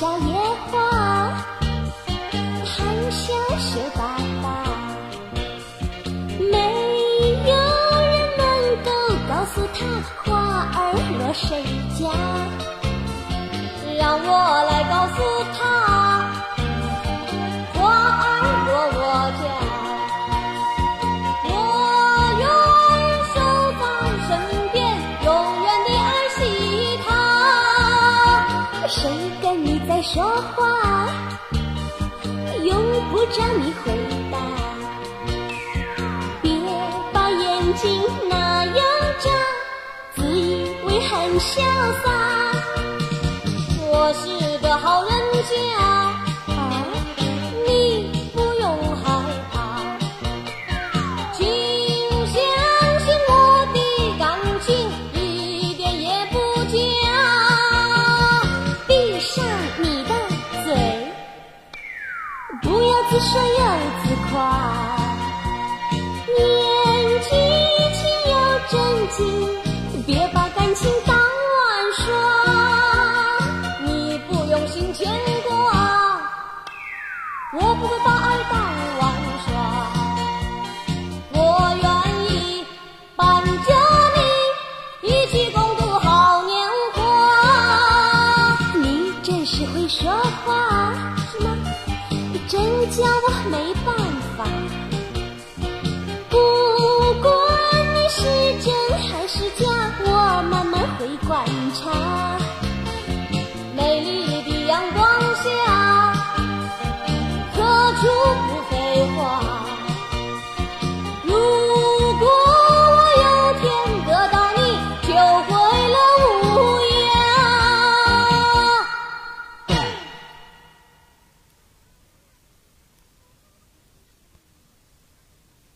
小野花，含笑羞答答，没有人能够告诉他花儿落谁家，让我来告诉他，谁跟你在说话？用不着你回答。别把眼睛那样眨，自以为很潇洒。我是个好人家，自说又自夸，年纪轻又真情，别把感情当玩耍。你不用心牵挂，我不会把爱。真叫我没办法。不管你是真还是假我慢慢会观察。